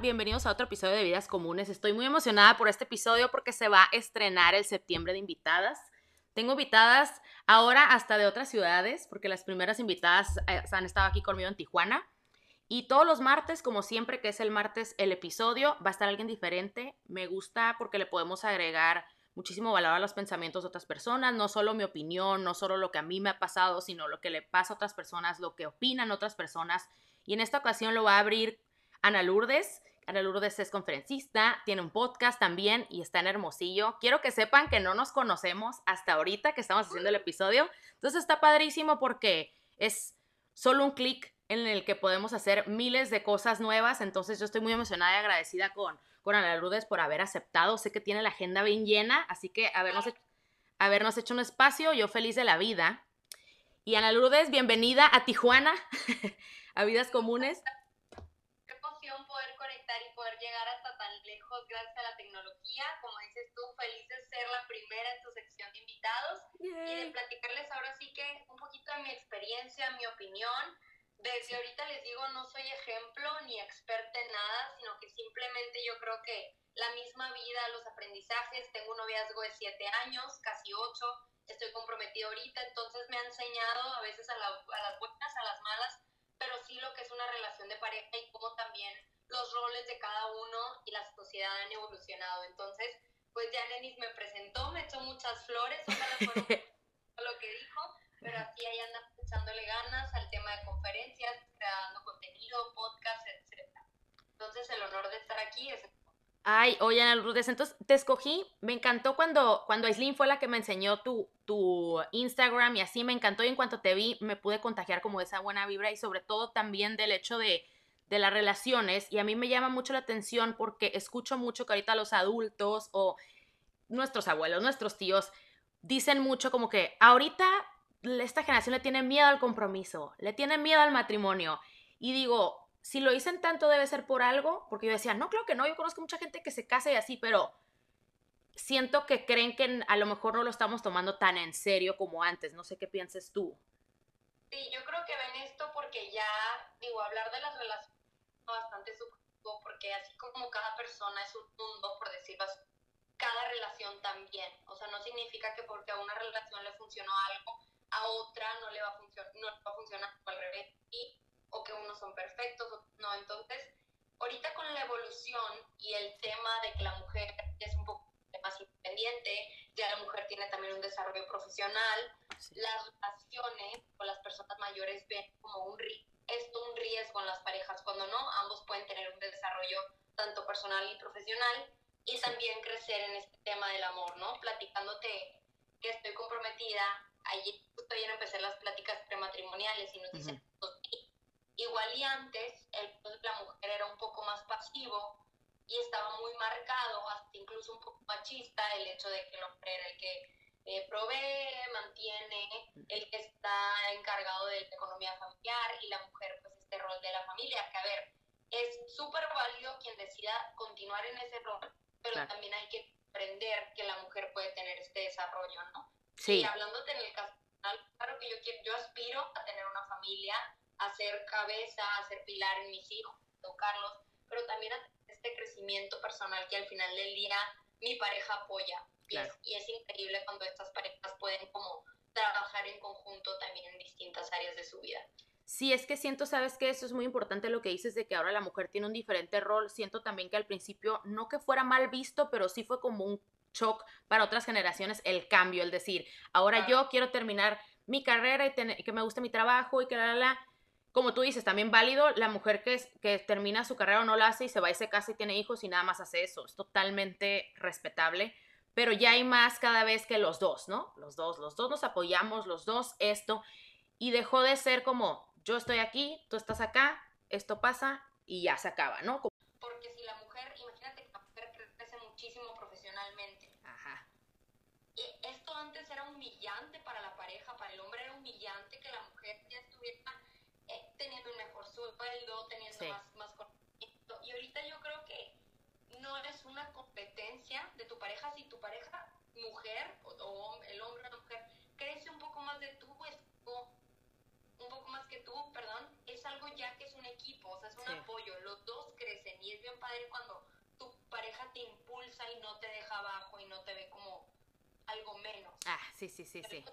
bienvenidos a otro episodio de Vidas Comunes. Estoy muy emocionada por este episodio porque se va a estrenar el septiembre de invitadas. Tengo invitadas ahora hasta de otras ciudades, porque las primeras invitadas eh, han estado aquí conmigo en Tijuana. Y todos los martes, como siempre que es el martes el episodio, va a estar alguien diferente. Me gusta porque le podemos agregar muchísimo valor a los pensamientos de otras personas, no solo mi opinión, no solo lo que a mí me ha pasado, sino lo que le pasa a otras personas, lo que opinan otras personas. Y en esta ocasión lo va a abrir Ana Lourdes. Ana Lourdes es conferencista, tiene un podcast también y está en Hermosillo. Quiero que sepan que no nos conocemos hasta ahorita que estamos haciendo el episodio. Entonces está padrísimo porque es solo un clic en el que podemos hacer miles de cosas nuevas. Entonces yo estoy muy emocionada y agradecida con, con Ana Lourdes por haber aceptado. Sé que tiene la agenda bien llena, así que habernos, habernos hecho un espacio, yo feliz de la vida. Y Ana Lourdes, bienvenida a Tijuana, a Vidas Comunes y poder llegar hasta tan lejos gracias a la tecnología. Como dices tú, feliz de ser la primera en tu sección de invitados y de platicarles ahora sí que un poquito de mi experiencia, mi opinión. Desde ahorita les digo, no soy ejemplo ni experta en nada, sino que simplemente yo creo que la misma vida, los aprendizajes, tengo un noviazgo de siete años, casi ocho, estoy comprometida ahorita, entonces me ha enseñado a veces a, a las buenas, a las malas, pero sí lo que es una relación de pareja y cómo también los roles de cada uno y la sociedad han evolucionado. Entonces, pues ya Nenis me presentó, me echó muchas flores, ojalá lo que dijo, pero así ahí anda echándole ganas al tema de conferencias, creando contenido, podcast, etc. Entonces, el honor de estar aquí es Ay, oye, Ana Lourdes, entonces te escogí, me encantó cuando, cuando Aislinn fue la que me enseñó tu, tu Instagram y así me encantó y en cuanto te vi me pude contagiar como de esa buena vibra y sobre todo también del hecho de, de las relaciones y a mí me llama mucho la atención porque escucho mucho que ahorita los adultos o nuestros abuelos, nuestros tíos dicen mucho como que ahorita esta generación le tiene miedo al compromiso, le tiene miedo al matrimonio y digo, si lo dicen tanto debe ser por algo, porque yo decía, no, creo que no, yo conozco mucha gente que se casa y así, pero siento que creen que a lo mejor no lo estamos tomando tan en serio como antes, no sé qué pienses tú. Sí, yo creo que ven esto porque ya, digo, hablar de las relaciones bastante subjetivo porque así como cada persona es un mundo, por decirlo así, cada relación también. O sea, no significa que porque a una relación le funcionó algo, a otra no le va a funcionar, no va a funcionar al revés, y, o que unos son perfectos, o, no. Entonces, ahorita con la evolución y el tema de que la mujer es un poco más independiente, ya la mujer tiene también un desarrollo profesional, las relaciones con las personas mayores ven como un ritmo esto un riesgo en las parejas, cuando no, ambos pueden tener un desarrollo tanto personal y profesional y también crecer en este tema del amor, ¿no? Platicándote que estoy comprometida, ayer justo ayer empecé las pláticas prematrimoniales y nos dicen, igual y antes el la mujer era un poco más pasivo y estaba muy marcado, hasta incluso un poco machista, el hecho de que el hombre era el que eh, provee, mantiene, el que está encargado de la economía familiar y la mujer pues este rol de la familia, que a ver, es súper válido quien decida continuar en ese rol, pero también hay que aprender que la mujer puede tener este desarrollo, ¿no? Sí. Y hablándote en el caso claro que yo, quiero, yo aspiro a tener una familia, a ser cabeza, a ser pilar en mis hijos, tocarlos, pero también a tener este crecimiento personal que al final del día mi pareja apoya. Y, es, increíble cuando estas parejas pueden como trabajar en conjunto también en distintas áreas de su vida. Sí, es que siento, sabes que eso es muy importante lo que dices de que ahora la mujer tiene un diferente rol. Siento también que al principio no que fuera mal visto, pero sí fue como un shock para otras generaciones el cambio, el decir, ahora yo quiero terminar mi carrera y, que me guste mi trabajo y que la, la, la. Como tú dices, también válido la mujer que, que termina su carrera o no la hace y se va y se casa y tiene hijos y nada más hace eso. Es totalmente respetable pero ya hay más cada vez que los dos, ¿no? Los dos, los dos nos apoyamos, los dos esto, y dejó de ser como, yo estoy aquí, tú estás acá, esto pasa y ya se acaba, ¿no? Porque si la mujer, imagínate que la mujer crece muchísimo profesionalmente. Ajá. Y esto antes era humillante para la pareja, para el hombre era humillante que la mujer ya estuviera eh, teniendo un mejor sueldo, teniendo más, más conocimiento. Y ahorita yo creo que no es una competencia de tu pareja. Si tu pareja, mujer, o, o el hombre o la mujer, crece un poco más de tú, pues, un poco más que tú, perdón, es algo ya que es un equipo, o sea, es un apoyo. Los dos crecen y es bien padre cuando tu pareja te impulsa y no te deja abajo y no te ve como algo menos. Ah, sí, sí, sí, sí.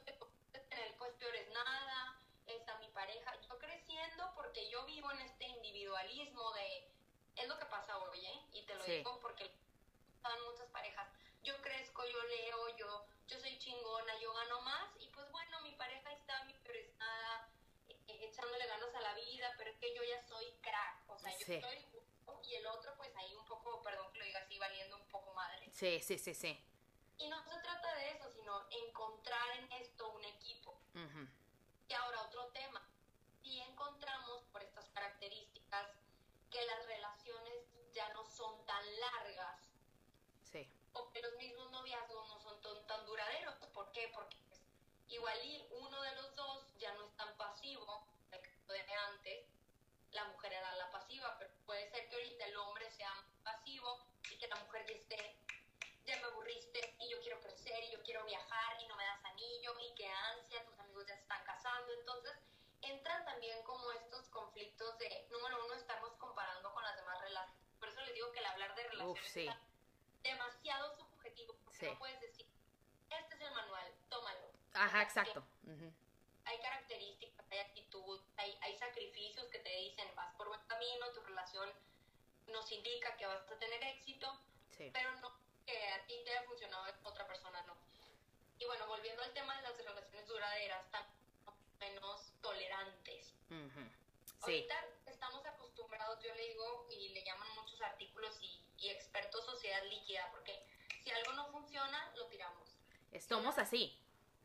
En el pues peor es nada, está mi pareja. Yo creciendo porque yo vivo en este individualismo de es lo que pasa hoy, ¿eh? Y te lo digo porque están muchas parejas. Yo crezco, yo leo, yo, yo soy chingona, yo gano más y pues bueno, mi pareja está, mi peor es nada, eh, echándole ganas a la vida, pero es que yo ya soy crack, o sea, yo estoy y el otro pues ahí un poco, perdón que lo diga así, valiendo un poco madre. Sí, sí, sí, sí. Y no se trata de eso, sino encontrar en esto un equipo. Y ahora otro tema. Si encontramos por estas características que las relaciones ya no son tan largas. Sí. O que los mismos noviazgos no son tan, duraderos. ¿Por qué? Porque igual y uno de los dos ya no es tan pasivo, de antes, la mujer era la pasiva, pero puede ser que ahorita el hombre sea pasivo y que la mujer ya esté ya me aburriste y yo quiero crecer y yo quiero viajar y no me das anillo y qué ansia, tus amigos ya se están casando. Entonces entran también como estos conflictos de, número uno, estamos con las demás relaciones. Por eso les digo que el hablar de relaciones es demasiado subjetivo, porque no puedes decir, este es el manual, tómalo. Ajá, exacto. Hay características, hay actitud, hay, hay sacrificios que te dicen, vas por buen camino, tu relación nos indica que vas a tener éxito, pero no que a ti te haya funcionado, a otra persona no. Y bueno, volviendo al tema de las relaciones duraderas, están menos tolerantes. Ahorita estamos acostumbrados, yo le digo, y le llaman muchos artículos y, expertos sociedad líquida, porque si algo no funciona, lo tiramos. Estamos así.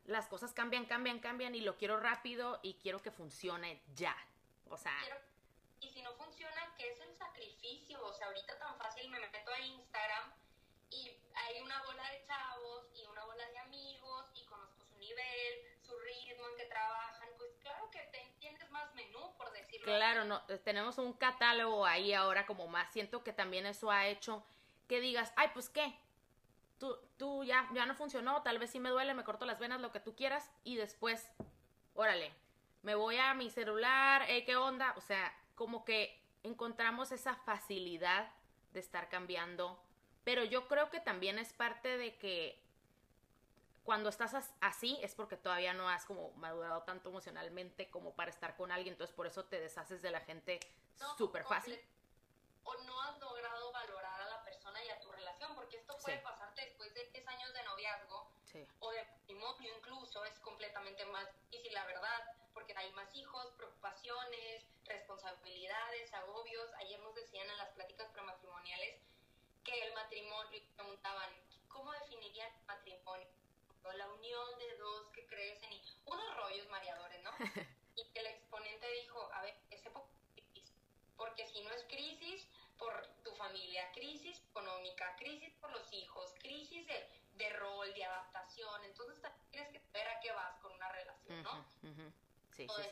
Las cosas cambian, cambian, cambian y lo quiero rápido y quiero que funcione ya. O sea... y si no funciona, ¿qué es el sacrificio? O sea, ahorita tan fácil me meto a Instagram y hay una bola de chavos y una bola de amigos y conozco su nivel, su ritmo en que trabajan, pues claro que te entiendes más menú, por decirlo Claro, no, eh, tenemos un catálogo ahí ahora como más, siento que también eso ha hecho que digas, ay, pues qué, tú, tú ya, ya no funcionó, tal vez sí me duele, me corto las venas, lo que tú quieras, y después, órale, me voy a mi celular, eh, ¿qué onda? O sea, como que encontramos esa facilidad de estar cambiando pero yo creo que también es parte de que cuando estás así es porque todavía no has como madurado tanto emocionalmente como para estar con alguien, entonces por eso te deshaces de la gente súper fácil. O no has logrado valorar a la persona y a tu relación, porque esto puede pasarte después de 10 años de noviazgo o de matrimonio incluso, es completamente más difícil, la verdad, porque hay más hijos, preocupaciones, responsabilidades, agobios. Ayer nos decían en las pláticas prematrimoniales que el matrimonio, preguntaban, ¿cómo definirían el matrimonio? La unión de dos que crecen y unos rollos mareadores, ¿no? y que el exponente dijo, a ver, ese poco crisis, porque si no es crisis por tu familia, crisis económica, crisis por los hijos, crisis de, de rol, de adaptación, entonces tienes que ver a qué vas con una relación, ¿no? Sí, sí, sí.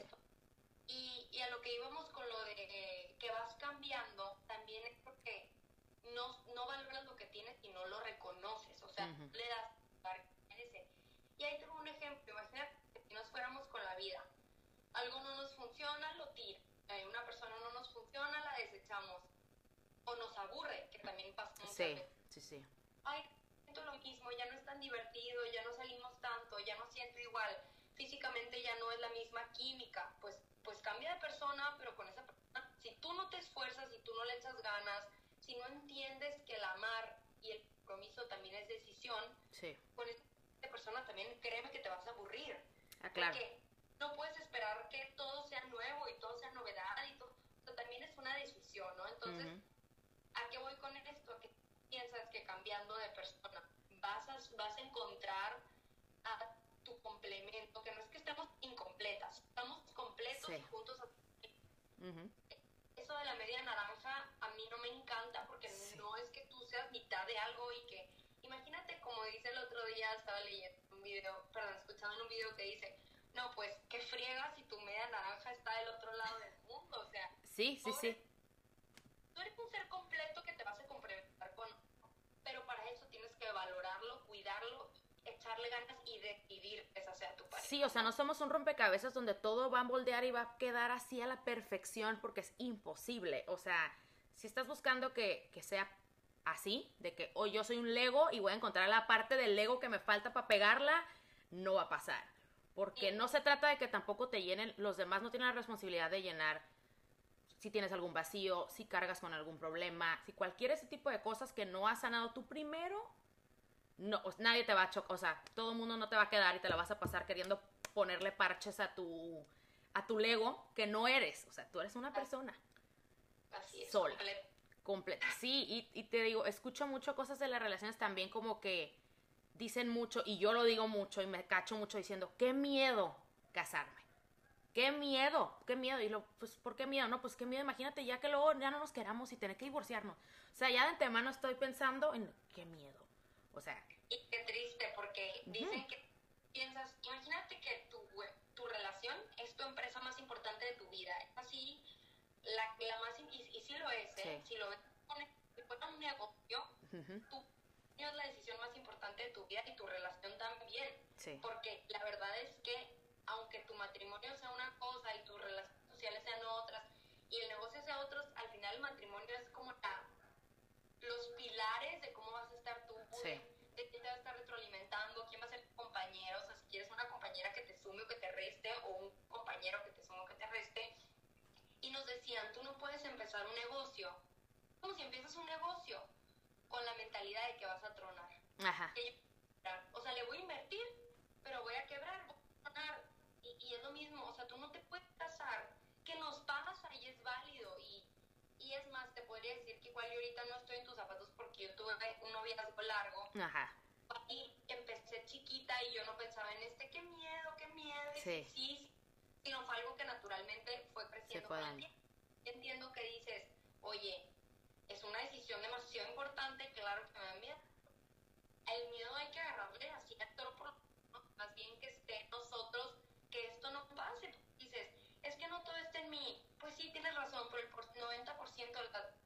Y, y a lo que íbamos con lo de que vas cambiando, también es porque no, no valoras lo que tienes y no lo reconoces, o sea, le das Y ahí tengo un ejemplo, imagínate que si nos fuéramos con la vida, algo no nos funciona, lo tira, una persona no nos funciona, la desechamos, o nos aburre, que también pasa muchas sí, Sí, sí, Ay, siento lo mismo, ya no es tan divertido, ya no salimos tanto, ya no siento igual, físicamente ya no es la misma química, pues, pues cambia de persona, pero con esa persona, si tú no te esfuerzas, si tú no le echas ganas, si no entiendes que el amar y el compromiso también es decisión, con esta persona también créeme que te vas a aburrir. Ah, claro. Porque no puedes esperar que todo sea nuevo y todo sea novedad y todo. también es una decisión, ¿no? Entonces, ¿a qué voy con esto? ¿Qué piensas que cambiando de persona vas a, vas a encontrar a tu complemento? Que no es que estemos incompletas, estamos completos y juntos. A eso de la media naranja a mí no me encanta porque no es que tú seas mitad de algo y que, imagínate como dice el otro día, estaba leyendo un video, perdón, escuchando en un video que dice, no, pues, ¿qué friegas si tu media naranja está del otro lado del mundo? O sea, sí, sí, sí. Tú eres un ser completo que te vas a complementar con, pero para eso tienes que valorarlo, cuidarlo echarle ganas y decidir que esa sea tu pareja. Sí, o sea, no somos un rompecabezas donde todo va a moldear y va a quedar así a la perfección porque es imposible. O sea, si estás buscando que, que sea así, de que hoy yo soy un Lego y voy a encontrar la parte del Lego que me falta para pegarla, no va a pasar. Porque no se trata de que tampoco te llenen, los demás no tienen la responsabilidad de llenar si tienes algún vacío, si cargas con algún problema, si cualquier ese tipo de cosas que no has sanado tú primero, no, nadie te va a chocar, o sea, todo el mundo no te va a quedar y te la vas a pasar queriendo ponerle parches a tu, a tu Lego que no eres, o sea, tú eres una persona. Así es. Sola. Completa. Sí, y, y te digo, escucho mucho cosas de las relaciones también como que dicen mucho, y yo lo digo mucho, y me cacho mucho diciendo, qué miedo casarme. Qué miedo, qué miedo. Y lo, pues, ¿por qué miedo? No, pues qué miedo. Imagínate ya que luego ya no nos queramos y tener que divorciarnos. O sea, ya de antemano estoy pensando en qué miedo. O sea. Y qué triste, porque dicen que piensas, imagínate que tu, tu relación es tu empresa más importante de tu vida. La, la más, y, y sí lo es, ¿eh? Si lo ves, si fuera un negocio, tú es la decisión más importante de tu vida y tu relación también. Sí. Porque la verdad es que aunque tu matrimonio sea una cosa y tus relaciones sociales sean otras y el negocio sea otros, al final el matrimonio es como la, los pilares de cómo vas a estar tú, de, quién te vas a estar retroalimentando, quién va a ser tu compañero, o sea, si quieres una compañera que te sume o que te reste o un compañero que te sume o que te reste. Y nos decían, tú no puedes empezar un negocio como si empiezas un negocio con la mentalidad de que vas a tronar. Ajá. o sea, le voy a invertir, pero voy a quebrar, voy a tronar. Y, y, es lo mismo, o sea, tú no te puedes casar, que nos pagas ahí es válido. Y, y es más, te podría decir que igual yo ahorita no estoy en tus zapatos porque yo tuve un noviazgo largo. Ajá. Y empecé chiquita y yo no pensaba en este, qué miedo, qué miedo. Sí. Sí, sino fue algo que naturalmente fue creciendo con el tiempo. Entiendo que dices, oye, es una decisión demasiado importante, claro que me da miedo. El miedo hay que agarrarle así al toro por más bien que esté nosotros, que esto no pase. dices, es que no todo está en mí. Pues sí, tienes razón, pero el 90%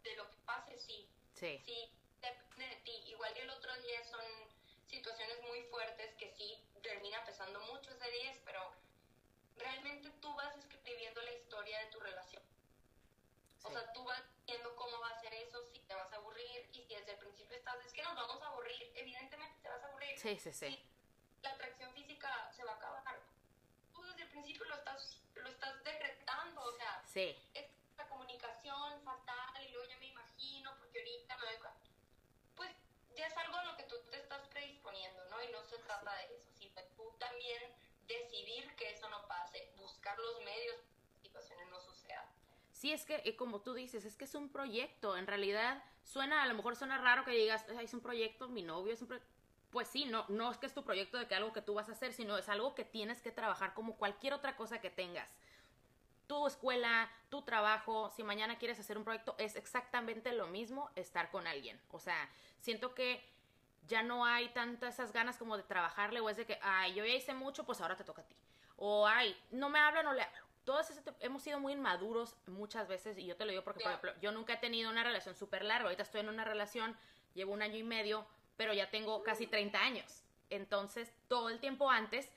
de lo que pase, sí. Sí. Sí, depende de ti. Igual que el otro día son situaciones muy fuertes que sí termina pesando mucho ese 10, pero realmente tú vas escribiendo la historia de tu relación. O sea, tú vas viendo cómo va a ser eso, si te vas a aburrir y si desde el principio estás, es que nos vamos a aburrir, evidentemente te vas a aburrir. Sí, sí, sí. la atracción física se va a acabar. Tú desde el principio lo estás, lo estás decretando, o sea, sí. es la comunicación fatal y luego ya me imagino, porque ahorita me doy cuenta. Pues ya es algo a lo que tú te estás predisponiendo, ¿no? Y no se trata de eso, sino tú también decidir que eso no pase, buscar los medios para que situaciones no sucedan. Sí, es que, eh, como tú dices, es que es un proyecto. En realidad, suena, a lo mejor suena raro que digas, es un proyecto, mi novio es un proyecto. Pues sí, no, no es que es tu proyecto de que algo que tú vas a hacer, sino es algo que tienes que trabajar como cualquier otra cosa que tengas. Tu escuela, tu trabajo, si mañana quieres hacer un proyecto, es exactamente lo mismo estar con alguien. O sea, siento que ya no hay tantas esas ganas como de trabajarle o es de que, ay, yo ya hice mucho, pues ahora te toca a ti. O, ay, no me habla, no le hablo todos hemos sido muy inmaduros muchas veces y yo te lo digo porque, por ejemplo, yo nunca he tenido una relación súper larga. Ahorita estoy en una relación, llevo un año y medio, pero ya tengo casi 30 años. Entonces, todo el tiempo antes,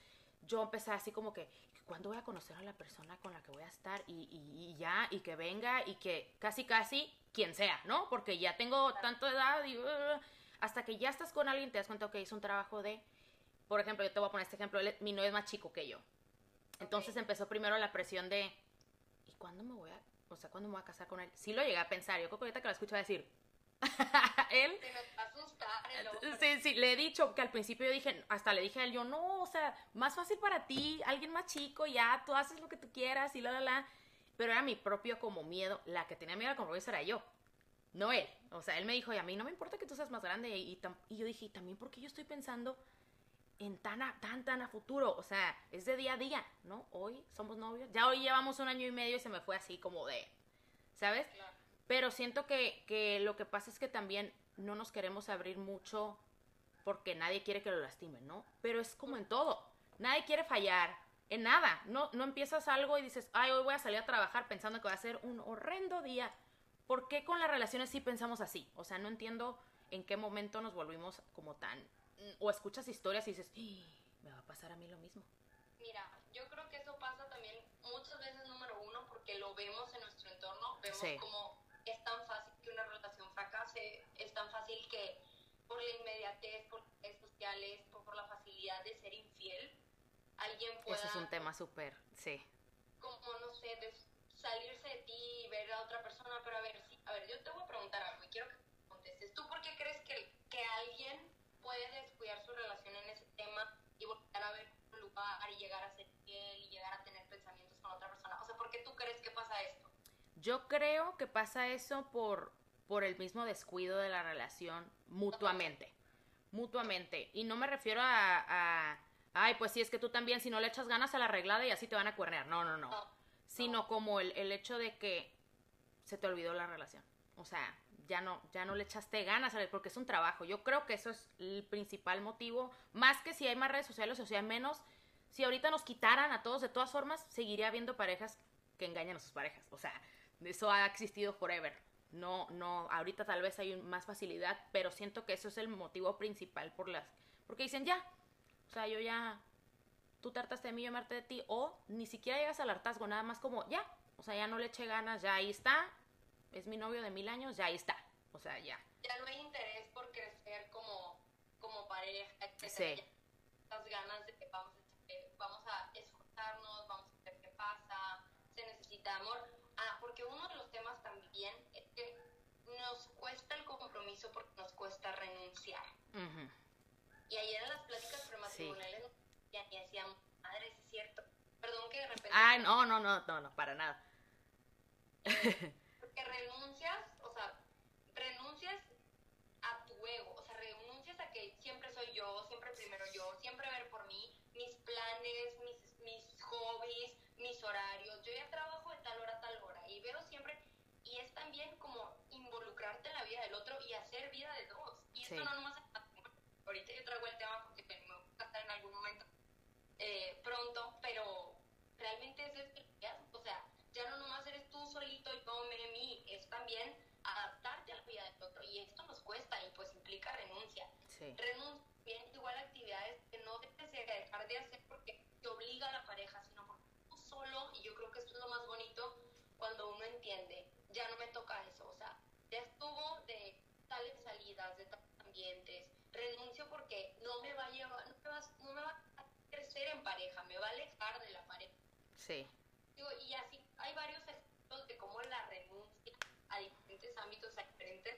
yo empecé así como que, ¿cuándo voy a conocer a la persona con la que voy a estar? Y, y, ya, y que venga, y que casi, casi, quien sea, ¿no? Porque ya tengo tanto edad y... Uh, hasta que ya estás con alguien, te das cuenta que es un trabajo de... Por ejemplo, yo te voy a poner este ejemplo, mi novio es más chico que yo. Entonces empezó primero la presión de, ¿y cuándo me voy a, o sea, cuándo me voy a casar con él? Sí lo llegué a pensar, yo creo que ahorita que lo escucho a decir, él... Sí, sí, le he dicho que al principio yo dije, hasta le dije a él, yo, no, o sea, más fácil para ti, alguien más chico, ya, tú haces lo que tú quieras y la, la, la. Pero era mi propio como miedo, la que tenía miedo al compromiso era yo, no él. O sea, él me dijo, y a mí no me importa que tú seas más grande. Y, y yo dije, y también porque yo estoy pensando en tan, a, tan, tan a futuro. O sea, es de día a día, ¿no? Hoy somos novios. Ya hoy llevamos un año y medio y se me fue así como de, ¿sabes? Pero siento que, que lo que pasa es que también no nos queremos abrir mucho porque nadie quiere que lo lastimen, ¿no? Pero es como en todo. Nadie quiere fallar en nada. No, no empiezas algo y dices, ay, hoy voy a salir a trabajar pensando que va a ser un horrendo día. ¿Por qué con las relaciones sí pensamos así? O sea, no entiendo en qué momento nos volvimos como tan o escuchas historias y dices, me va a pasar a mí lo mismo. Mira, yo creo que eso pasa también muchas veces, número uno, porque lo vemos en nuestro entorno, vemos como es tan fácil que una relación fracase, es tan fácil inmediatez, por redes sociales, por, la facilidad de ser infiel, alguien pueda... Eso es un tema súper, sí. Como, no sé, de salirse de ti y ver a otra persona, pero a ver, sí, a ver, yo te voy a preguntar algo y quiero que contestes. ¿Tú por qué crees que, que alguien puede descuidar su relación en ese tema y volver a ver un lugar y llegar a ser fiel y llegar a tener pensamientos con otra persona? O sea, ¿por qué tú crees que pasa esto? Yo creo que pasa eso por, por el mismo descuido de la relación mutuamente. Mutuamente. Y no me refiero a, ay, pues sí, es que tú también, si no le echas ganas a la arreglada y así te van a cuernear. No, no, no. Sino como el, el hecho de que se te olvidó la relación. O sea, ya no, ya no le echaste ganas, porque es un trabajo. Yo creo que eso es el principal motivo, más que si hay más redes sociales o si hay menos. Si ahorita nos quitaran a todos, de todas formas, seguiría habiendo parejas que engañan a sus parejas. O sea, eso ha existido forever. No, no, ahorita tal vez hay más facilidad, pero siento que eso es el motivo principal por las, porque dicen ya, o sea, yo ya, tú te hartaste de mí, yo me harté de ti, o ni siquiera llegas al hartazgo, nada más como ya, o sea, ya no le eché ganas, ya ahí está, es mi novio de mil años, ya ahí está. O sea, ya. Ya no hay interés por crecer como, como pareja, etc. Sí. Las ganas de que vamos, vamos a esforzarnos, vamos a ver qué pasa, se necesita amor. Ah, porque uno de los temas también es que nos cuesta el compromiso porque nos cuesta renunciar. Y ayer en las pláticas prematrimoniales sí. ya decían, madre, es cierto. Perdón que de repente... Ah, no, no, no, no, no, para nada. que renuncias, o sea, renuncias a tu ego, o sea, renuncias a que siempre soy yo, siempre primero yo, siempre ver por mí, mis planes, mis, mis hobbies, mis horarios, yo ya trabajo de tal hora a tal hora y veo siempre, y es también como involucrarte en la vida del otro y hacer vida de dos. Y esto no nomás ahorita yo traigo el tema porque me voy a estar en algún momento eh, pronto, pero realmente es el o sea, ya no nomás eres tú solito y todo me mí, es también adaptarte a la vida del otro. Y esto nos cuesta y pues implica renuncia. Renuncia bien igual a actividades que no debes de dejar de hacer porque te obliga a la pareja, sino porque tú solo, y yo creo que esto es lo más bonito cuando uno entiende, ya no me toca eso, o sea, ya estuvo de tales salidas, de tales ambientes, renuncio porque no me va a llevar, no me va, no me va a crecer en pareja, de la pareja. Sí y así hay varios ejemplos de cómo la renuncia a diferentes ámbitos, a diferentes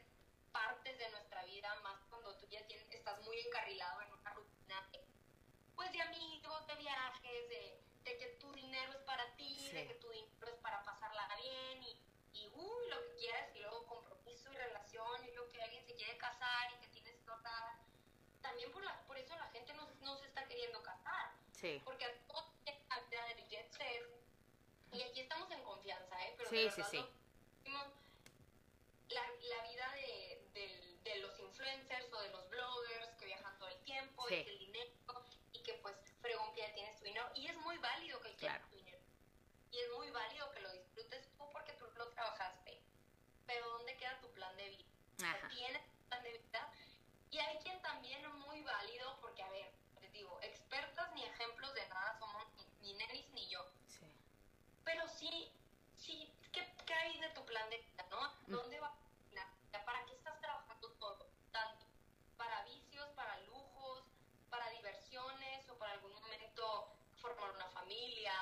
partes de nuestra vida, más cuando tú ya tienes, estás muy encarrilado en una rutina pues de amigos, de viajes, de, de que tu dinero es para ti, de que tu dinero es para pasarla bien y, y uy, lo que quieras, y luego compromiso y relación, y luego que alguien se quiere casar y que tienes que. También por, la, por eso la gente no, no se está queriendo casar. Sí. Porque a todos del jet set y aquí estamos en confianza, ¿eh? Pero sí, sí, sí. La, la vida de, de, de, los influencers o de los bloggers que viajan todo el tiempo y que el dinero y que pues fregón que ya tienes tu dinero. Y es muy válido que quieras tu dinero. Y es muy válido que lo disfrutes tú porque tú lo trabajaste. Pero ¿dónde queda tu plan de vida? ¿Tienes plan de vida? Y hay quien también es muy válido porque, a ver, les digo, expertas ni ejemplos de nada somos ni, ni Nenis ni yo. Sí pero sí, sí, ¿qué, qué hay de tu plan de vida, no? Mm. ¿Dónde va ¿Para qué estás trabajando todo? Tanto para vicios, para lujos, para diversiones o para algún momento formar una familia,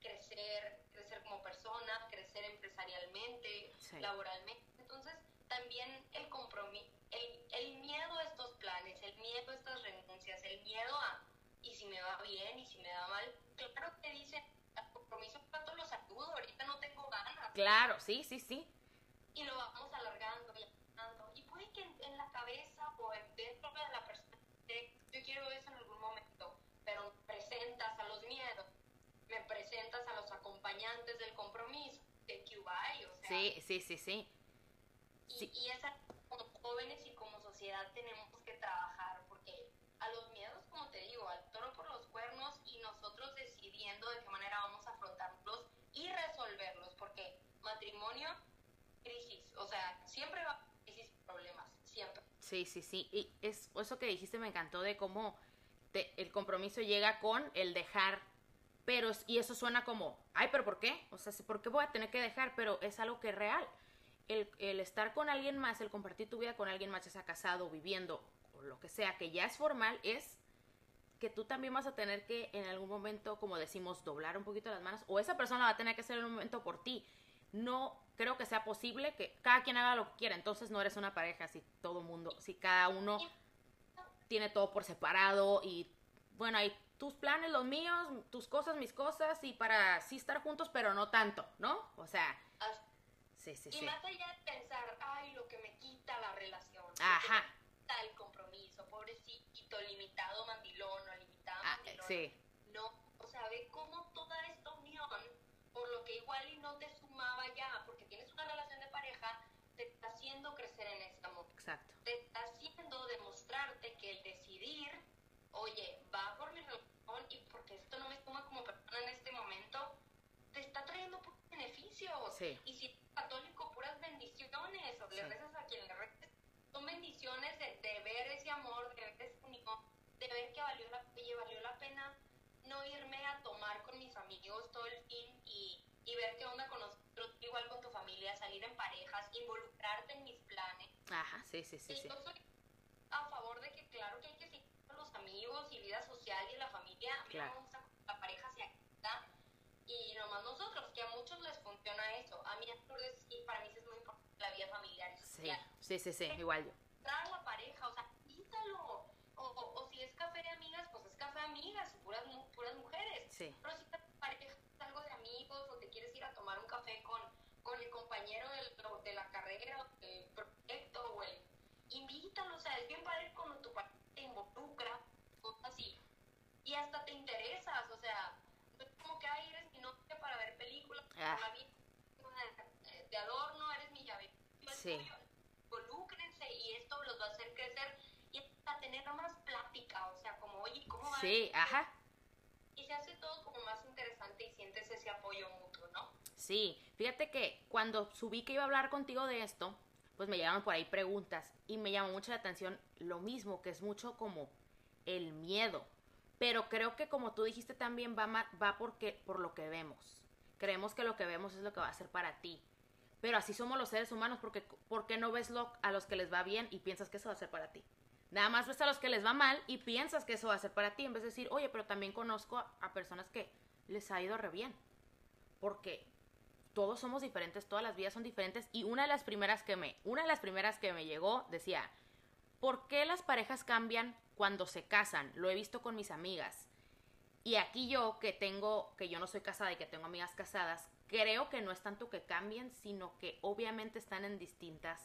crecer, crecer como persona, crecer empresarialmente, laboralmente. Entonces, también el compromiso, Claro, sí, sí, sí. Y lo vamos alargando y alargando. Y puede que en, la cabeza o dentro de la persona, yo quiero eso en algún momento, pero presentas a los miedos, me presentas a los acompañantes del compromiso, de Cuba, o sea. Sí, sí, sí, sí. Y, y esa, como jóvenes y como sociedad tenemos que trabajar porque a los miedos, como te digo, al toro por los cuernos y nosotros decidiendo de qué manera vamos a afrontarlos y resolverlos, porque matrimonio, crisis, o sea, siempre va crisis problemas, siempre. Sí, sí, sí, y es, eso que dijiste me encantó de cómo el compromiso llega con el dejar, pero, y eso suena como, ay, pero ¿por qué? O sea, ¿por qué voy a tener que dejar? Pero es algo que es real. el, el estar con alguien más, el compartir tu vida con alguien más, ya sea casado, viviendo, o lo que sea, que ya es formal, es que tú también vas a tener que en algún momento, como decimos, doblar un poquito las manos, o esa persona va a tener que hacer un momento por ti. No creo que sea posible que cada quien haga lo que quiera, entonces no eres una pareja si todo mundo, si cada uno tiene todo por separado y bueno, hay tus planes, los míos, tus cosas, mis cosas y para sí estar juntos, pero no tanto, ¿no? O sea, sí, sí, y más allá de pensar, ay, lo que me quita la relación. Ajá. el compromiso, pobrecito, limitado mandilón o limitado ah, mandilón. Sí. No, o sea, ve cómo toda esta unión, por lo que igual y no te sumaba ya, porque tienes una relación de pareja, te está haciendo crecer en este amor. Exacto. Te está haciendo demostrarte que el decidir, oye, va por mi relación y porque esto no me suma como persona en este momento, te está trayendo beneficios. Sí. Y si eres católico, puras bendiciones, o le rezas a quien le rezas, son bendiciones de, de, ver ese amor, de ver ese unión, de ver que valió la, valió la pena no irme a tomar con mis amigos todo el fin y, y ver qué onda con nosotros, igual con tu familia, salir en parejas, involucrarte en mis planes. Ajá, sí, sí, sí. sí. Yo soy a favor de que, claro, que hay que seguir con los amigos y vida social y la familia. A mí me gusta la pareja se acta y nomás nosotros, que a muchos les funciona eso. A mí, para mí es muy importante la vida familiar y social. Sí, sí, sí, igual yo. la pareja, o sea, quítalo. O, o, si es café de amigas, pues es café de amigas, puras, puras mujeres. Sí. Pero si te pareja algo de amigos o te quieres ir a tomar un café con, con el compañero del, de la carrera o del proyecto o el... Invítalo, o sea, es bien padre cuando tu pareja te involucra, cosas así. Y hasta te interesas, o sea, es como que, ay, eres mi novia para ver películas, ah. Eh, de adorno, eres mi llave. Sí. Involúcrense y esto los va a hacer crecer y a tener más plática, o sea, como, oye, ¿cómo va? Sí, ajá. Y se hace todo como más interesante y sientes ese apoyo mutuo, ¿no? Sí, fíjate que cuando subí que iba a hablar contigo de esto, pues me llegaron por ahí preguntas y me llamó mucho la atención lo mismo, que es mucho como el miedo. Pero creo que como tú dijiste también va, va porque, por lo que vemos. Creemos que lo que vemos es lo que va a ser para ti. Pero así somos los seres humanos porque ¿por qué no ves lo, a los que les va bien y piensas que eso va a ser para ti? Nada más ves a los que les va mal y piensas que eso va a ser para ti en vez de decir, oye, pero también conozco a, personas que les ha ido re bien. Porque todos somos diferentes, todas las vidas son diferentes y una de las primeras que me, una de las primeras que me llegó decía, ¿por qué las parejas cambian cuando se casan? Lo he visto con mis amigas. Y aquí yo que tengo, que yo no soy casada y que tengo amigas casadas, creo que no es tanto que cambien, sino que obviamente están en distintos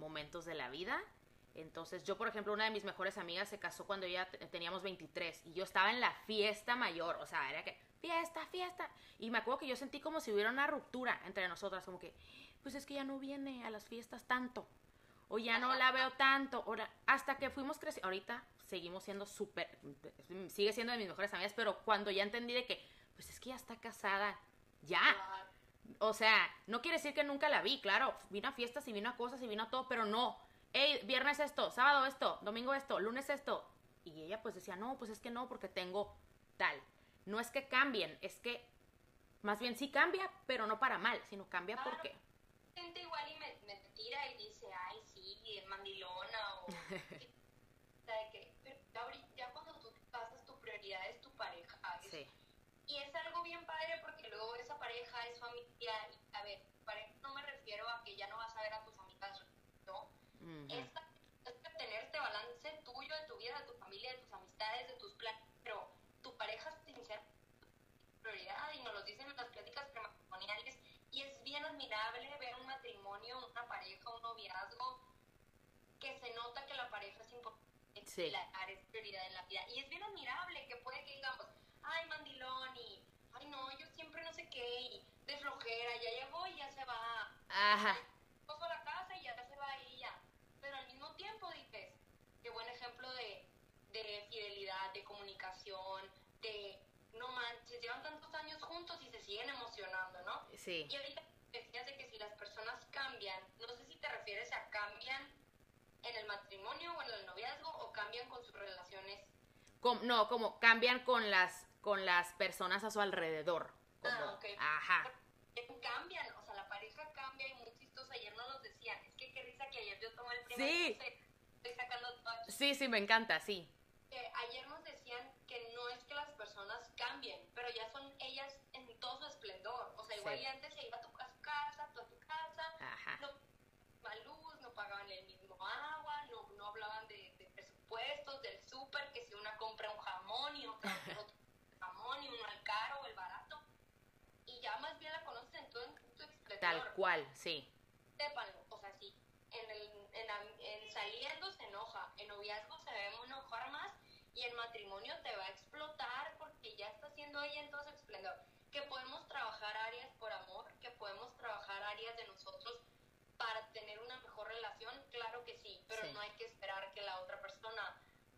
momentos de la vida entonces, yo, por ejemplo, una de mis mejores amigas se casó cuando ya teníamos 23 y yo estaba en la fiesta mayor, o sea, era que fiesta, fiesta. Y me acuerdo que yo sentí como si hubiera una ruptura entre nosotras, como que, pues es que ya no viene a las fiestas tanto, o ya no la veo tanto, hasta que fuimos creciendo. Ahorita seguimos siendo súper, sigue siendo de mis mejores amigas, pero cuando ya entendí de que, pues es que ya está casada, ya. O sea, no quiere decir que nunca la vi, claro, vino a fiestas y vino a cosas y vino a todo, pero no hey, viernes esto, sábado esto, domingo esto, lunes esto. Y ella pues decía, no, pues es que no, porque tengo tal. No es que cambien, es que más bien sí cambia, pero no para mal, sino cambia porque... Gente igual y me, me, tira y dice, ay, sí, es sea, que, pero ya cuando tú pasas, tu prioridad es tu pareja. Sí. Y es algo bien padre porque luego esa pareja es familia. Y, a ver, pareja no me refiero a que ya no vas a ver a tus amigas, ¿no? es, tener este balance tuyo, de tu vida, de tu familia, de tus amistades, de tus planes, pero tu pareja es sincera prioridad y nos lo dicen en las pláticas prematrimoniales y es bien admirable ver un matrimonio, una pareja, un noviazgo que se nota que la pareja es importante, sí. la, es prioridad en la vida y es bien admirable que puede que digamos, ay mandilón y ay no, yo siempre no sé qué y de flojera, ya llegó y ya se va. Ajá. a la casa y ya se va y ya pero al mismo tiempo dices, qué buen ejemplo de, de fidelidad, de comunicación, de no manches, llevan tantos años juntos y se siguen emocionando, ¿no? Sí. Y ahorita decías de que si las personas cambian, no sé si te refieres a cambian en el matrimonio o en el noviazgo o cambian con sus relaciones. no, como cambian con las con las personas a su alrededor. ah, ok. Ajá. Cambian, o sea, la pareja cambia y muy chistosa y yo tomé el primer Sí. estoy sacando. Sí, sí, me encanta, sí. que ayer nos decían que no es que las personas cambien, pero ya son ellas en todo su esplendor. O sea, igual Sí. y antes se iba a tu a su casa, tú a tu casa, Ajá. no luz, no pagaban el del súper, que si una compra un jamón y otra otro jamón y uno al caro o el barato. Y ya más bien la conocen en esplendor Tal cual, sí. sépanlo, o sea, sí, en, el, en, en saliendo se enoja, en noviazgo se debe enojar más y en matrimonio te va a explotar porque ya está siendo ella en todo su esplendor. Que podemos trabajar áreas por amor, que podemos trabajar áreas de nosotros para tener una mejor relación, claro que sí, pero Sí. no hay que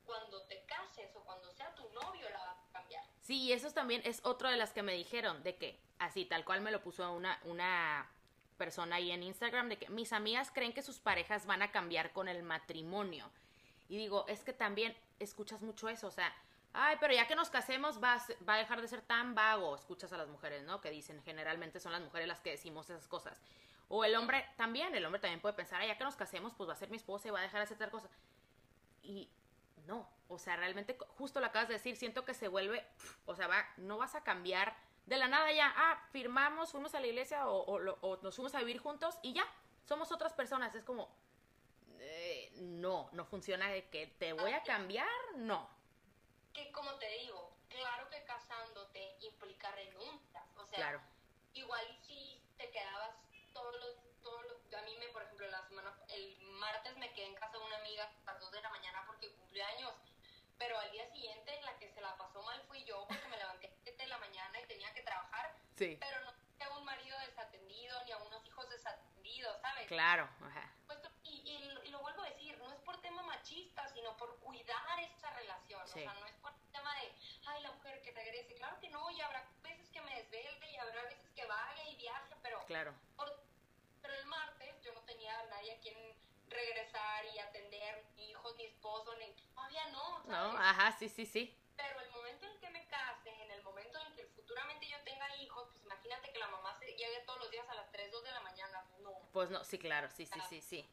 cuando te cases o cuando sea tu novio la va a cambiar. Sí, eso también es otro de las que me dijeron, de que, así, tal cual me lo puso una, una persona ahí en Instagram, de que mis amigas creen que sus parejas van a cambiar con el matrimonio. Y digo, es que también escuchas mucho eso, o sea, ay, pero ya que nos casemos va a, va a dejar de ser tan vago, escuchas a las mujeres, ¿no? Que dicen, generalmente son las mujeres las que decimos esas cosas. O el hombre también, el hombre también puede pensar, ay, ya que nos casemos, pues va a ser mi esposa y va a dejar de hacer tal cosa. Y no, o sea, realmente, justo lo acabas de decir, siento que se vuelve, pf, o sea, va, no vas a cambiar de la nada ya, ah, firmamos, fuimos a la iglesia o, o nos fuimos a vivir juntos y ya, somos otras personas. Es como, eh, no, no funciona de que te voy a cambiar, no. Que como te digo, claro que casándote pasó mal fui yo porque me levanté a las 7 de la mañana y tenía que trabajar, sí, pero no a un marido desatendido ni a unos hijos desatendidos, ¿sabes? claro, ajá, Pues, y, y lo- y lo vuelvo a decir, no es por tema machista, sino por cuidar esa relación. Sí. O sea, no es por tema de, ay, la mujer que regrese. Claro que no, y habrá veces que me desvele y habrá veces que vaya y viaje, pero, claro, por- pero el martes yo no tenía a nadie a quien regresar y atender, ni hijos, ni esposo, ni. Todavía no, ¿sabes? no, ajá, sí, sí, sí, Pero el momento en que me case, en el momento en que futuramente yo tenga hijos, pues imagínate que la mamá se llegue todos los días a las 3, 2 de la mañana. No. pues no, sí, claro, sí, sí, sí, sí,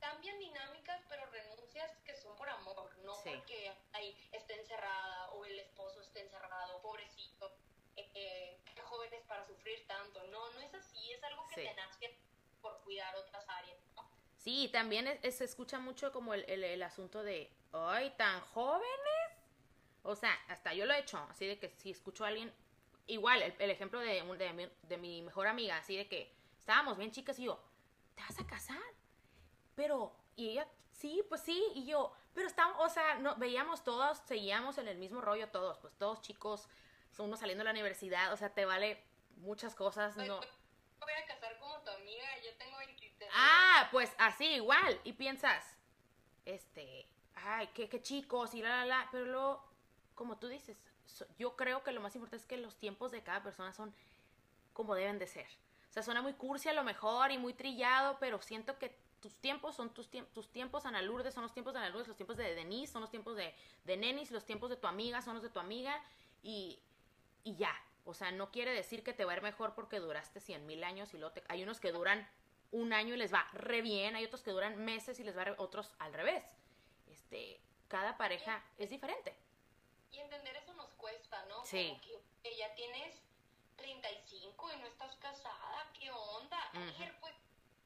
cambian dinámicas, pero renuncias que son por amor, no Sí. porque ahí esté encerrada o el esposo esté encerrado, pobrecito, eh, eh, qué jóvenes para sufrir tanto. No, no es así, es algo que Sí. te nace por cuidar otras áreas. ¿no? Sí, también es- es- se escucha mucho como el, el- el asunto de, ay, tan jóvenes. O sea, hasta yo lo he hecho, así de que si escucho a alguien, igual, el, el ejemplo de, de, mi, de mi mejor amiga, así de que estábamos bien chicas y yo, ¿te vas a casar? Pero, y ella, sí, pues sí, y yo, pero estábamos, o sea, no, veíamos todos, seguíamos en el mismo rollo todos, pues todos chicos, uno saliendo de la universidad, o sea, te vale muchas cosas, Ay, no. pues, voy a casar como tu amiga, yo tengo 23. Ah, pues así igual. Y piensas, este, ay, qué, qué chicos y la, la, la. Pero luego, como tú dices, yo creo que lo más importante es que los tiempos de cada persona son como deben de ser. O sea, suena muy cursi a lo mejor y muy trillado, pero siento que tus tiempos son tus, tiempos tus tiempos, Ana Lourdes, son los tiempos de Ana Lourdes, los tiempos de Denise, son los tiempos de, de Nenis, los tiempos de tu amiga, son los de tu amiga y, y ya. O sea, no quiere decir que te va a ir mejor porque duraste cien mil años y luego te- hay unos que duran un año y les va re bien, hay otros que duran meses y les va re- otros al revés. Este, cada pareja es diferente. Y entender eso nos cuesta, ¿no? Sí. Como que, ya tienes 35 y no estás casada, ¿qué onda? Ayer, pues,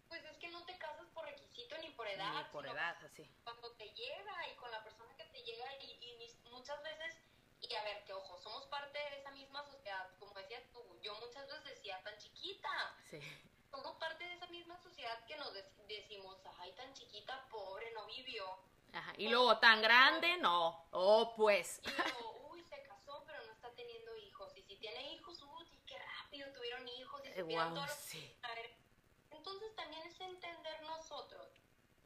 pues es que no te casas por requisito ni por edad. Ni por edad, así. Cuando te llega y con la persona que te llega y, y muchas veces, y a ver, que ojo, somos parte de esa misma sociedad, como decías tú, yo muchas veces decía tan chiquita, Sí. somos parte de esa misma sociedad que nos dec- decimos, ay, tan chiquita, pobre, no vivió. Ajá. Y luego, tan grande, no. Oh, pues. Y luego, uy, se casó, pero no está teniendo si tiene hijos, uy, qué rápido tuvieron hijos y Eh, supieron wow, todo lo sí. Entonces también es entender nosotros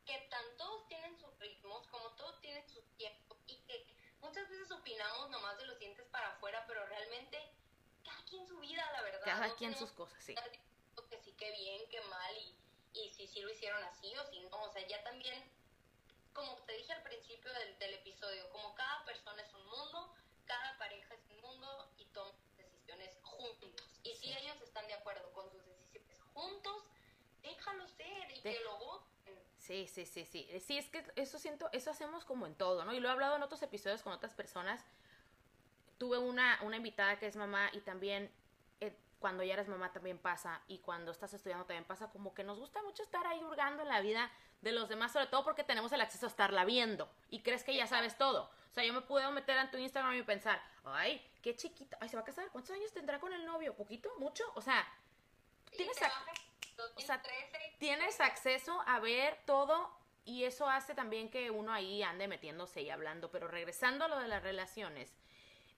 que tan todos tienen sus ritmos, como todos tienen sus tiempos, y que muchas veces opinamos nomás de los dientes para afuera, pero realmente cada quien su vida, la verdad. Cada no quien sus cosas, sí. que sí, que bien, que mal, y, y si sí lo hicieron así o si no. O sea, ya también, como te dije al principio del, del episodio, como cada persona es un mundo, cada pareja es juntos. Y si Sí. ellos están de acuerdo con sus decisiones juntos, déjalo ser y De- que lo voten. Sí, sí, sí, sí. Eh, sí, es que eso siento, eso hacemos como en todo, ¿no? Y lo he hablado en otros episodios con otras personas. Tuve una, una invitada que es mamá y también eh, cuando ya eres mamá también pasa y cuando estás estudiando también pasa, como que nos gusta mucho estar ahí hurgando en la vida de los demás, sobre todo porque tenemos el acceso a estarla viendo y crees que ya sabes todo. O sea, yo me puedo meter en tu Instagram y pensar, ay, qué chiquita, ay, se va a casar, ¿cuántos años tendrá con el novio? ¿Poquito? ¿Mucho? O sea, tienes, o sea, tienes acceso a ver todo y eso hace también que uno ahí ande metiéndose y hablando. Pero regresando a lo de las relaciones,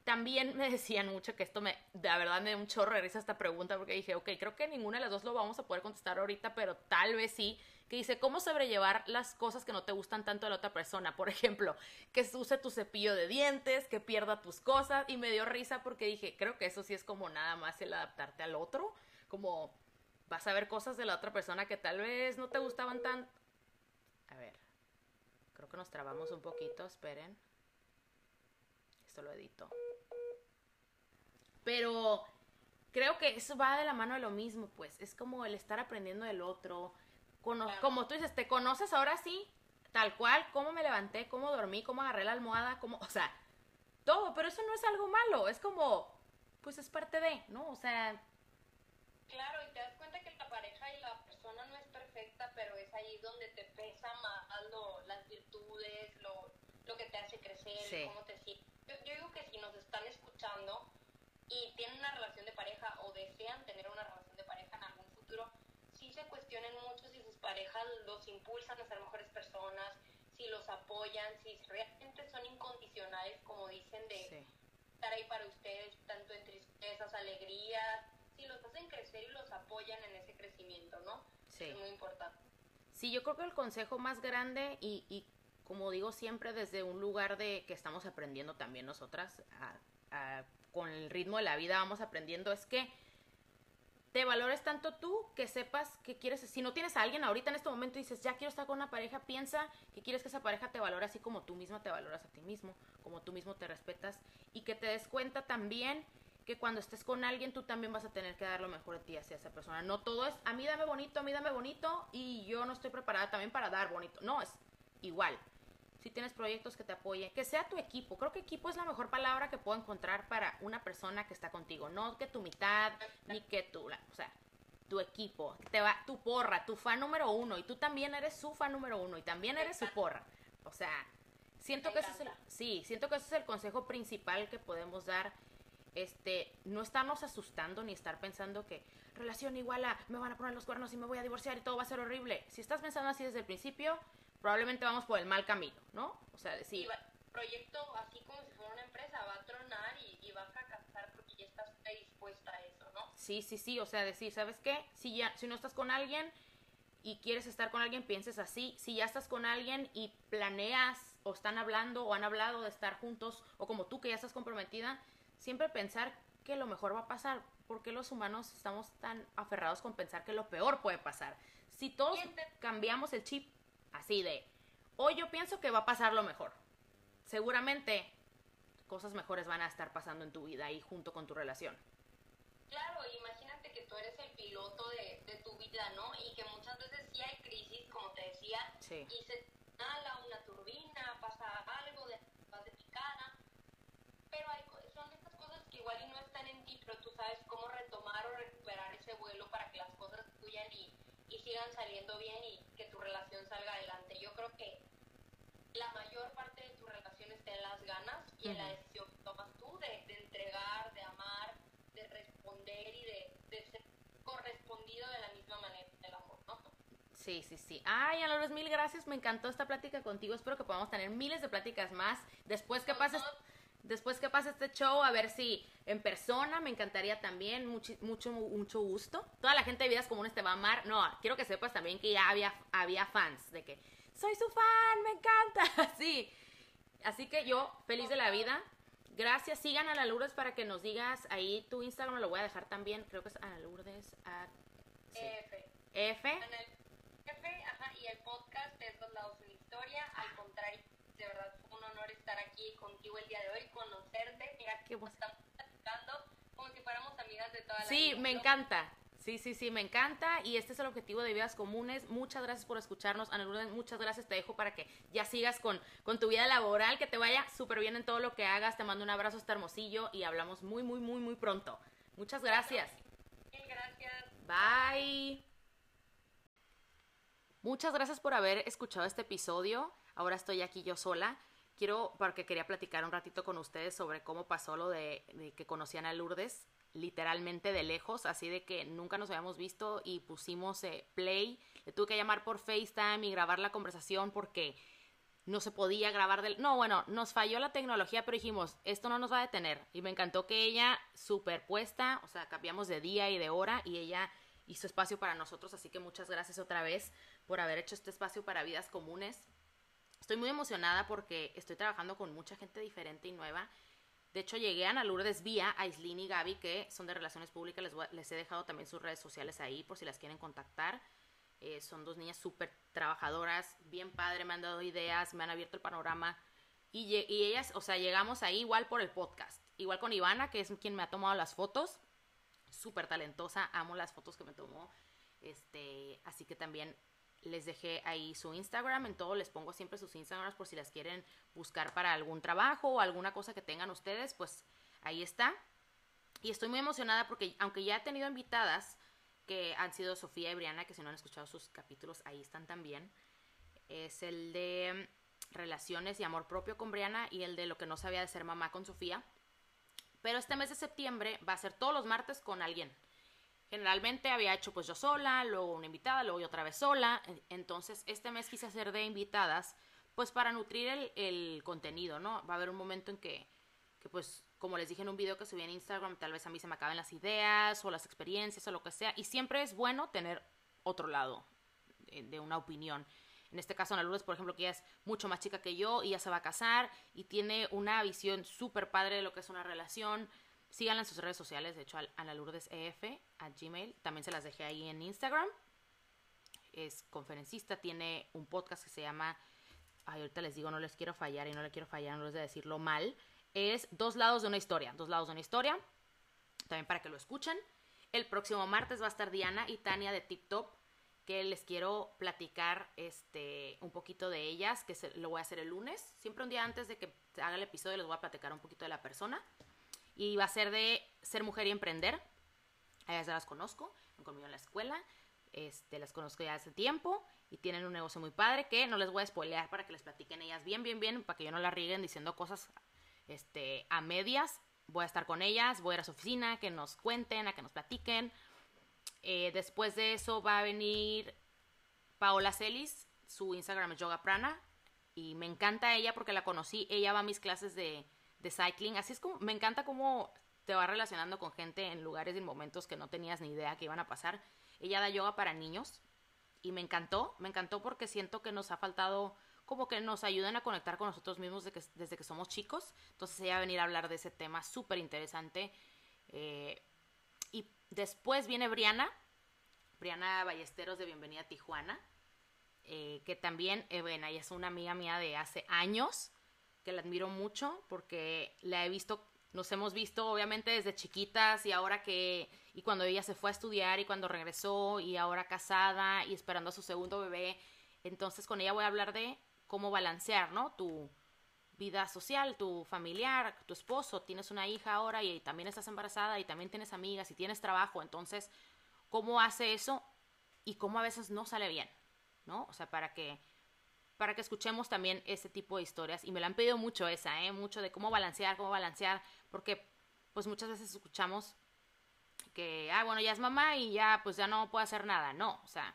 también me decían mucho que esto me, de verdad me da un chorro de risa esta pregunta porque dije, ok, creo que ninguna de las dos lo vamos a poder contestar ahorita, pero tal vez sí, que dice, ¿cómo sobrellevar las cosas que no te gustan tanto de la otra persona? Por ejemplo, que use tu cepillo de dientes, que pierda tus cosas, y me dio risa porque dije, creo que eso sí es como nada más el adaptarte al otro, como vas a ver cosas de la otra persona que tal vez no te gustaban tan... A ver, creo que nos trabamos un poquito, esperen. Esto lo edito. Pero creo que eso va de la mano de lo mismo, pues. Es como el estar aprendiendo del otro. Como tú dices, te conoces ahora sí, tal cual, cómo me levanté, cómo dormí, cómo agarré la almohada, cómo, o sea, todo, pero eso no es algo malo, es como, pues es parte de, ¿no? O sea... Claro, y te das cuenta que la pareja y la persona no es perfecta, pero es ahí donde te pesa más las virtudes, lo, lo que te hace crecer, cómo te sientes. Yo, digo que si nos están escuchando, y tienen una relación de pareja o desean tener una relación de pareja en algún futuro, sí se cuestionen mucho si sus parejas los impulsan a ser mejores personas, si los apoyan, si realmente son incondicionales, como dicen, de estar ahí para ustedes, tanto en tristezas, alegrías, si los hacen crecer y los apoyan en ese crecimiento, ¿no? Sí. Es muy importante. Sí, yo creo que el consejo más grande y, y como digo siempre desde un lugar de que estamos aprendiendo también nosotras con el ritmo de la vida vamos aprendiendo es que te valores tanto tú que sepas que quieres, si no tienes a alguien ahorita en este momento y dices, ya quiero estar con una pareja, piensa que quieres que esa pareja te valore así como tú misma te valoras a ti mismo, como tú mismo te respetas y que te des cuenta también que cuando estés con alguien tú también vas a tener que dar lo mejor de ti hacia esa persona. No todo es, a mí dame bonito, a mí dame bonito y yo no estoy preparada también para dar bonito. No, es igual si tienes proyectos que te apoyen, que sea tu equipo. Creo que equipo es la mejor palabra que puedo encontrar para una persona que está contigo, no que tu mitad ni que tú, o sea, tu equipo, te va tu porra, tu fan número uno y tú también eres su fan número uno y también eres su porra. O sea, siento que ese es el, sí, siento que ese es el consejo principal que podemos dar. Este, no estarnos asustando ni estar pensando que relación igual a me van a poner los cuernos y me voy a divorciar y todo va a ser horrible. Si estás pensando así desde el principio, probablemente vamos por el mal camino, ¿no? O sea, decir... El proyecto, así como si fuera una empresa, va a tronar y, va a fracasar porque ya estás predispuesta a eso, ¿no? Sí, sí, sí, o sea, decir, ¿sabes qué? Si, ya, si no estás con alguien y quieres estar con alguien, pienses así. Si ya estás con alguien y planeas o están hablando o han hablado de estar juntos o como tú que ya estás comprometida, siempre pensar que lo mejor va a pasar, porque los humanos estamos tan aferrados con pensar que lo peor puede pasar. Si todos cambiamos el chip Así de, hoy yo pienso que va a pasar lo mejor. Seguramente cosas mejores van a estar pasando en tu vida y junto con tu relación. Claro, imagínate que tú eres el piloto de, de tu vida, ¿no? Y que muchas veces sí hay crisis, como te decía, y se inhala una turbina, pasa algo, de, vas de picada, pero hay, son estas cosas que igual y no están en ti, pero tú sabes cómo retomar o recuperar ese vuelo para que las cosas fluyan y, y sigan saliendo bien y que tu relación salga adelante. Yo creo que la mayor parte de tu relación está en las ganas y en la decisión que tomas tú de, entregar, de amar, de responder y de, ser correspondido de la misma manera del amor, ¿no? Sí, sí, sí. Ay, Ana mil gracias. Me encantó esta plática contigo. Espero que podamos tener miles de pláticas más. Después que pases después que pase este show, a ver si en persona me encantaría también, mucho, mucho, mucho gusto. Toda la gente de Vidas Comunes te va a amar. No, quiero que sepas también que ya había, había fans, de que soy su fan, me encanta. Así. Así que yo, feliz de la vida. Gracias, sigan a la Lourdes para que nos digas ahí tu Instagram, lo voy a dejar también, creo que es Ana Lourdes. A, F. F. F, ajá, y el podcast es Dos Lados de Historia, al contrario de verdad estar aquí contigo el día de hoy, conocerte. Mira que estamos platicando como si fuéramos amigas de toda la vida. Sí, me encanta. Sí, sí, sí, me encanta y este es el objetivo de Vidas Comunes. Muchas gracias por escucharnos, Ana Lourdes, muchas gracias, te dejo para que ya sigas con, con tu vida laboral, que te vaya súper bien en todo lo que hagas, te mando un abrazo hasta Hermosillo y hablamos muy, muy, muy, muy pronto. Muchas gracias. Gracias. Bye. Muchas gracias por haber escuchado este episodio. Ahora estoy aquí yo sola. Quiero, porque quería platicar un ratito con ustedes sobre cómo pasó lo de, que conocían a Lourdes literalmente de lejos, así de que nunca nos habíamos visto y pusimos eh, play. Le tuve que llamar por FaceTime y grabar la conversación porque no se podía grabar del... No, bueno, nos falló la tecnología, pero dijimos, esto no nos va a detener. Y me encantó que ella, superpuesta, o sea, cambiamos de día y de hora y ella hizo espacio para nosotros, así que muchas gracias otra vez por haber hecho este espacio para vidas comunes. Estoy muy emocionada porque estoy trabajando con mucha gente diferente y nueva de hecho, llegué a Ana Lourdes vía a Islin y Gaby, que son de Relaciones Públicas. Les, he dejado también sus redes sociales ahí por si las quieren contactar. Eh, son dos niñas súper trabajadoras, bien padre, me han dado ideas, me han abierto el panorama. Y, y, ellas, o sea, llegamos ahí igual por el podcast. Igual con Ivana, que es quien me ha tomado las fotos. Súper talentosa, amo las fotos que me tomó. Este, así que también les dejé ahí su Instagram, en todo les pongo siempre sus Instagrams por si las quieren buscar para algún trabajo o alguna cosa que tengan ustedes, pues ahí está. Y estoy muy emocionada porque aunque ya he tenido invitadas que han sido Sofía y Briana, que si no han escuchado sus capítulos, ahí están también. Es el de relaciones y amor propio con Briana y el de lo que no sabía de ser mamá con Sofía. Pero este mes de septiembre va a ser todos los martes con alguien. Generalmente había hecho pues yo sola, luego una invitada, luego yo otra vez sola. Entonces este mes quise hacer de invitadas pues para nutrir el, el contenido, ¿no? Va a haber un momento en que, que pues como les dije en un video que subí en Instagram, tal vez a mí se me acaben las ideas o las experiencias o lo que sea. Y siempre es bueno tener otro lado de, una opinión. En este caso, Ana Lourdes, por ejemplo, que ella es mucho más chica que yo y ya se va a casar y tiene una visión súper padre de lo que es una relación. Síganla en sus redes sociales, de hecho, Ana Lourdes EF, a Gmail. También se las dejé ahí en Instagram. Es conferencista, tiene un podcast que se llama. Ay, ahorita les digo, no les quiero fallar y no le quiero fallar, no les de decirlo mal. Es Dos lados de una historia. Dos lados de una historia. También para que lo escuchen. El próximo martes va a estar Diana y Tania de TikTok que les quiero platicar este un poquito de ellas, que lo voy a hacer el lunes. Siempre un día antes de que haga el episodio les voy a platicar un poquito de la persona y va a ser de ser mujer y emprender. Ellas ya las conozco, han conmigo en la escuela, este, las conozco ya hace tiempo y tienen un negocio muy padre que no les voy a spoilear para que les platiquen ellas bien, bien, bien, para que yo no la rieguen diciendo cosas este, a medias. Voy a estar con ellas, voy a ir a su oficina, que nos cuenten, a que nos platiquen. Eh, después de eso va a venir Paola Celis, su Instagram es Yoga Prana, y me encanta ella porque la conocí, ella va a mis clases de, de cycling. Así es como, me encanta cómo te va relacionando con gente en lugares y en momentos que no tenías ni idea que iban a pasar. Ella da yoga para niños y me encantó, me encantó porque siento que nos ha faltado como que nos ayudan a conectar con nosotros mismos desde que, somos chicos. Entonces ella va a venir a hablar de ese tema súper interesante. Eh, y después viene Briana, Briana Ballesteros de Bienvenida a Tijuana, eh, que también, eh, bueno, ella es una amiga mía de hace años que la admiro mucho porque la he visto, nos hemos visto obviamente desde chiquitas y ahora que, y cuando ella se fue a estudiar y cuando regresó y ahora casada y esperando a su segundo bebé, entonces con ella voy a hablar de cómo balancear, ¿no? Tu vida social, tu familiar, tu esposo, tienes una hija ahora y también estás embarazada y también tienes amigas y tienes trabajo, entonces, ¿cómo hace eso y cómo a veces no sale bien, ¿no? O sea, para que para que escuchemos también ese tipo de historias. Y me la han pedido mucho esa, ¿eh? Mucho de cómo balancear, cómo balancear, porque pues muchas veces escuchamos que, ah, bueno, ya es mamá y ya pues ya no puedo hacer nada. No, o sea,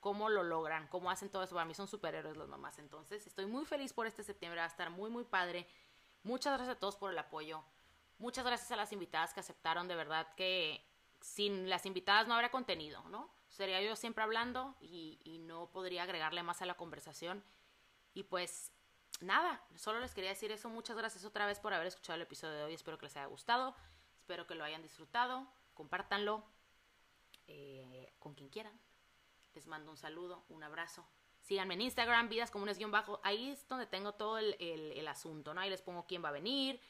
cómo lo logran, cómo hacen todo eso. Para mí son superhéroes las mamás. Entonces, estoy muy feliz por este septiembre, va a estar muy, muy padre. Muchas gracias a todos por el apoyo. Muchas gracias a las invitadas que aceptaron, de verdad que sin las invitadas no habrá contenido, ¿no? Sería yo siempre hablando y, no podría agregarle más a la conversación. Y pues nada, solo les quería decir eso. Muchas gracias otra vez por haber escuchado el episodio de hoy. Espero que les haya gustado. Espero que lo hayan disfrutado. Compártanlo eh, con quien quieran. Les mando un saludo, un abrazo. Síganme en Instagram, vidas comunes-bajo. Ahí es donde tengo todo el, el, el asunto, ¿no? Ahí les pongo quién va a venir.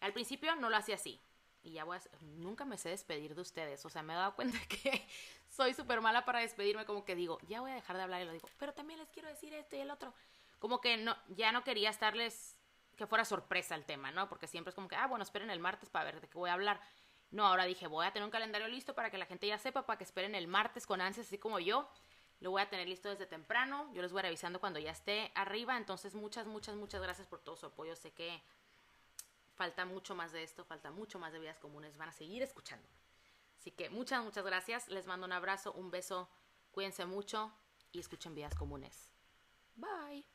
Al principio no lo hacía así. y ya voy a... Nunca me sé despedir de ustedes, o sea, me he dado cuenta que soy súper mala para despedirme, como que digo, ya voy a dejar de hablar y lo digo, pero también les quiero decir esto y el otro. Como que no, ya no quería estarles, que fuera sorpresa el tema, ¿no? Porque siempre es como que, ah, bueno, esperen el martes para ver de qué voy a hablar. No, ahora dije, voy a tener un calendario listo para que la gente ya sepa, para que esperen el martes con ansias, así como yo. Lo voy a tener listo desde temprano. Yo les voy revisando cuando ya esté arriba. Entonces, muchas, muchas, muchas gracias por todo su apoyo. Sé que falta mucho más de esto, falta mucho más de vidas comunes. Van a seguir escuchando. Así que muchas, muchas gracias. Les mando un abrazo, un beso. Cuídense mucho y escuchen vidas comunes. Bye.